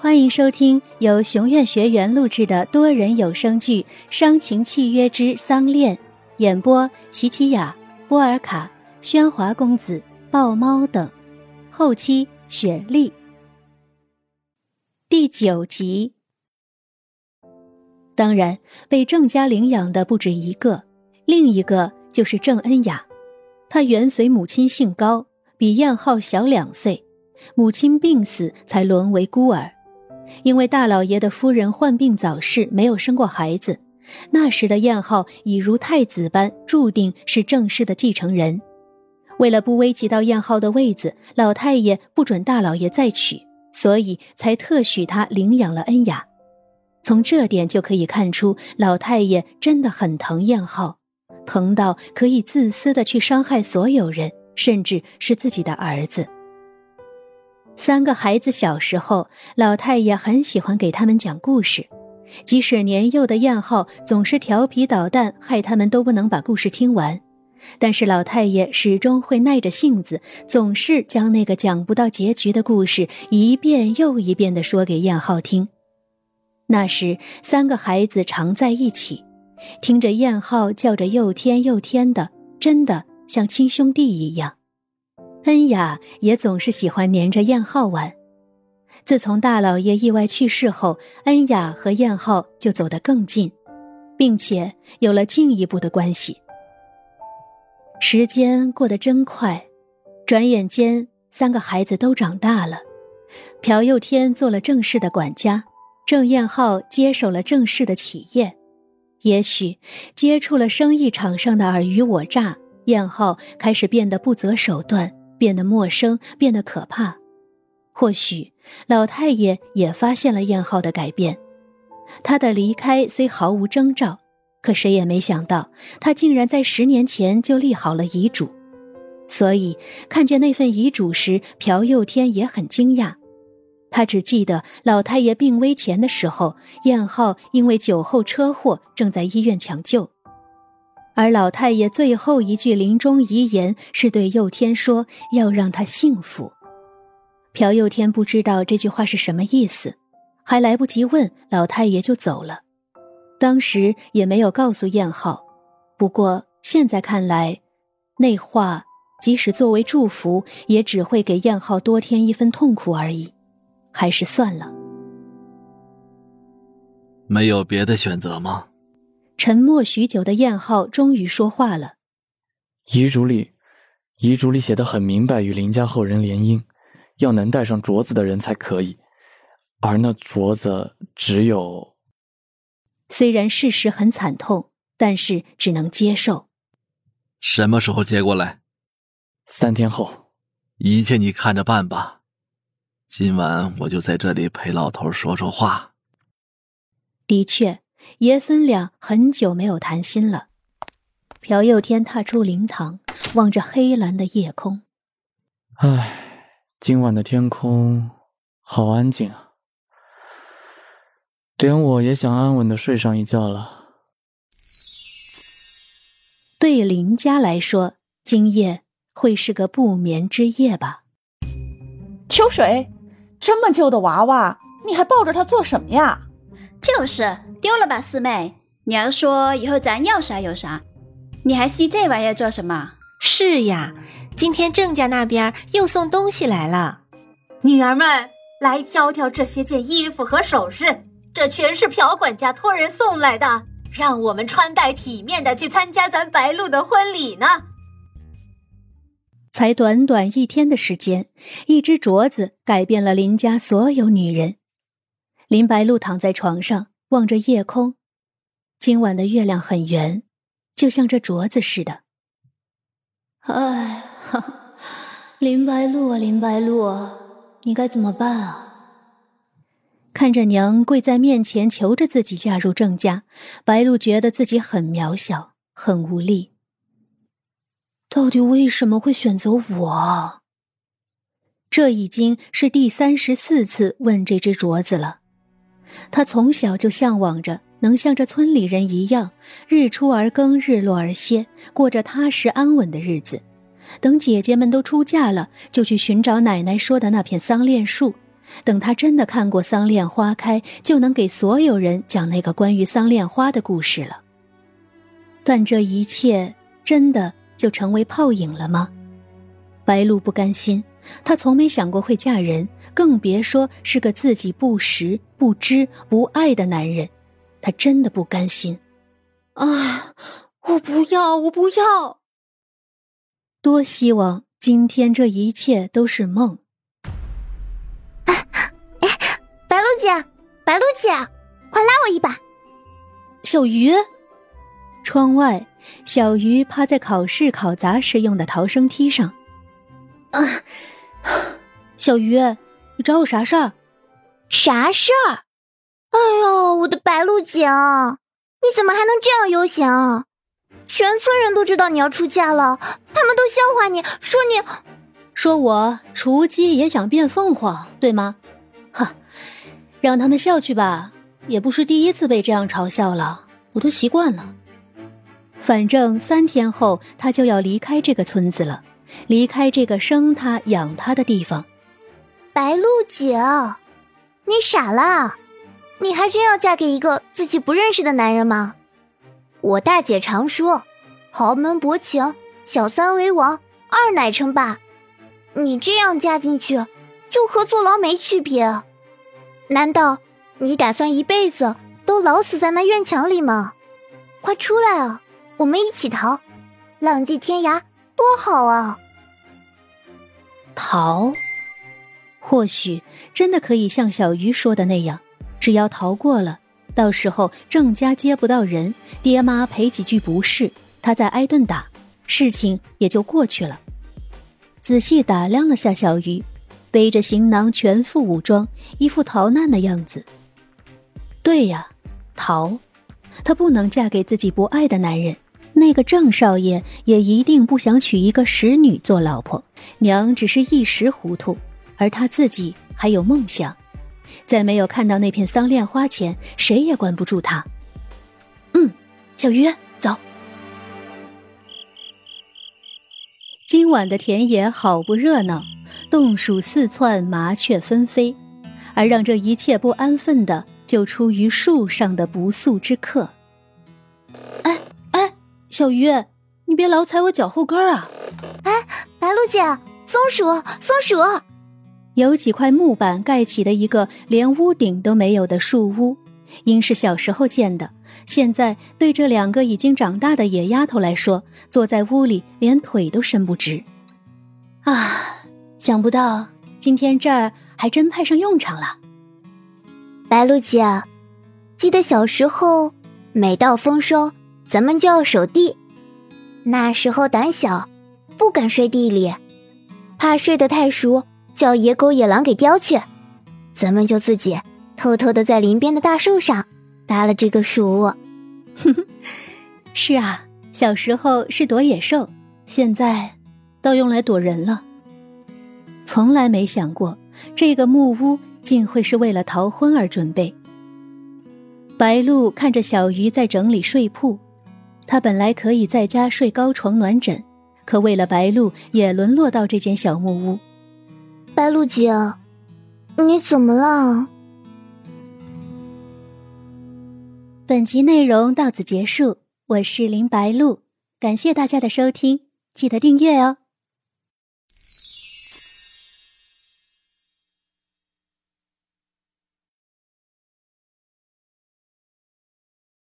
欢迎收听由熊院学员录制的多人有声剧《伤情契约之丧恋》，演播：琪琪雅、波尔卡、喧哗公子、豹猫等，后期雪莉。第九集。当然，被郑家领养的不止一个，另一个就是郑恩雅。她原随母亲姓高，比燕浩小两岁，母亲病死才沦为孤儿。因为大老爷的夫人患病早逝，没有生过孩子，那时的燕浩已如太子般，注定是正式的继承人。为了不危及到燕浩的位子，老太爷不准大老爷再娶，所以才特许他领养了恩雅。从这点就可以看出，老太爷真的很疼燕浩，疼到可以自私的去伤害所有人，甚至是自己的儿子。三个孩子小时候，老太爷很喜欢给他们讲故事，即使年幼的燕浩总是调皮捣蛋，害他们都不能把故事听完，但是老太爷始终会耐着性子，总是将那个讲不到结局的故事一遍又一遍地说给燕浩听。那时，三个孩子常在一起，听着燕浩叫着又天又天的，真的像亲兄弟一样。恩雅也总是喜欢黏着燕浩玩。自从大老爷意外去世后，恩雅和燕浩就走得更近，并且有了进一步的关系。时间过得真快，转眼间三个孩子都长大了。朴佑天做了正式的管家，郑燕浩接手了正式的企业。也许接触了生意场上的尔虞我诈，燕浩开始变得不择手段。变得陌生，变得可怕。或许老太爷也发现了燕浩的改变。他的离开虽毫无征兆，可谁也没想到，他竟然在十年前就立好了遗嘱。所以看见那份遗嘱时，朴佑天也很惊讶。他只记得老太爷病危前的时候，燕浩因为酒后车祸正在医院抢救。而老太爷最后一句临终遗言是对佑天说：“要让他幸福。”朴佑天不知道这句话是什么意思，还来不及问，老太爷就走了。当时也没有告诉燕浩，不过现在看来，那话即使作为祝福，也只会给燕浩多添一分痛苦而已，还是算了。没有别的选择吗？沉默许久的燕浩终于说话了：“遗嘱里，遗嘱里写的很明白，与林家后人联姻，要能戴上镯子的人才可以。而那镯子只有……虽然事实很惨痛，但是只能接受。什么时候接过来？三天后，一切你看着办吧。今晚我就在这里陪老头说说话。的确。”爷孙俩很久没有谈心了。朴佑天踏出灵堂，望着黑蓝的夜空。唉，今晚的天空好安静啊，连我也想安稳的睡上一觉了。对林家来说，今夜会是个不眠之夜吧？秋水，这么旧的娃娃，你还抱着它做什么呀？就是。丢了吧，四妹！娘说以后咱要啥有啥，你还吸这玩意儿做什么？是呀，今天郑家那边又送东西来了。女儿们，来挑挑这些件衣服和首饰，这全是朴管家托人送来的，让我们穿戴体面的去参加咱白露的婚礼呢。才短短一天的时间，一只镯子改变了林家所有女人。林白露躺在床上。望着夜空，今晚的月亮很圆，就像这镯子似的。哎，林白露啊，林白露，你该怎么办啊？看着娘跪在面前求着自己嫁入郑家，白露觉得自己很渺小，很无力。到底为什么会选择我？这已经是第三十四次问这只镯子了。他从小就向往着能像这村里人一样，日出而耕，日落而歇，过着踏实安稳的日子。等姐姐们都出嫁了，就去寻找奶奶说的那片桑恋树，等他真的看过桑恋花开，就能给所有人讲那个关于桑恋花的故事了。但这一切真的就成为泡影了吗？白露不甘心，她从没想过会嫁人，更别说是个自己不识、不知、不爱的男人。她真的不甘心。啊！我不要，我不要！多希望今天这一切都是梦。哎，白露姐，白露姐，快拉我一把！小鱼。窗外，小鱼趴在考试考砸时用的逃生梯上。啊，小鱼，你找我啥事儿？啥事儿？哎呦，我的白露姐，你怎么还能这样悠闲啊？全村人都知道你要出嫁了，他们都笑话你说你，说我雏鸡也想变凤凰，对吗？哈，让他们笑去吧，也不是第一次被这样嘲笑了，我都习惯了。反正三天后他就要离开这个村子了，离开这个生他养他的地方。白露姐，你傻啦？你还真要嫁给一个自己不认识的男人吗？我大姐常说，豪门薄情，小三为王，二奶称霸。你这样嫁进去，就和坐牢没区别。难道你打算一辈子都老死在那院墙里吗？快出来啊！我们一起逃，浪迹天涯多好啊！逃，或许真的可以像小鱼说的那样，只要逃过了，到时候郑家接不到人，爹妈赔几句不是，他再挨顿打，事情也就过去了。仔细打量了下小鱼，背着行囊，全副武装，一副逃难的样子。对呀，逃，她不能嫁给自己不爱的男人。那个郑少爷也一定不想娶一个使女做老婆，娘只是一时糊涂，而他自己还有梦想，在没有看到那片桑恋花前，谁也管不住他。嗯，小鱼，走。今晚的田野好不热闹，洞鼠四窜，麻雀纷飞，而让这一切不安分的，就出于树上的不速之客。小鱼，你别老踩我脚后跟啊！哎，白露姐，松鼠，松鼠，有几块木板盖起的一个连屋顶都没有的树屋，因是小时候建的，现在对这两个已经长大的野丫头来说，坐在屋里连腿都伸不直。啊，想不到今天这儿还真派上用场了。白露姐，记得小时候，每到丰收。咱们就要守地，那时候胆小，不敢睡地里，怕睡得太熟，叫野狗野狼给叼去。咱们就自己偷偷的在林边的大树上搭了这个树窝。哼哼，是啊，小时候是躲野兽，现在倒用来躲人了。从来没想过这个木屋竟会是为了逃婚而准备。白露看着小鱼在整理睡铺。他本来可以在家睡高床暖枕，可为了白露，也沦落到这间小木屋。白露姐，你怎么了？本集内容到此结束，我是林白露，感谢大家的收听，记得订阅哦。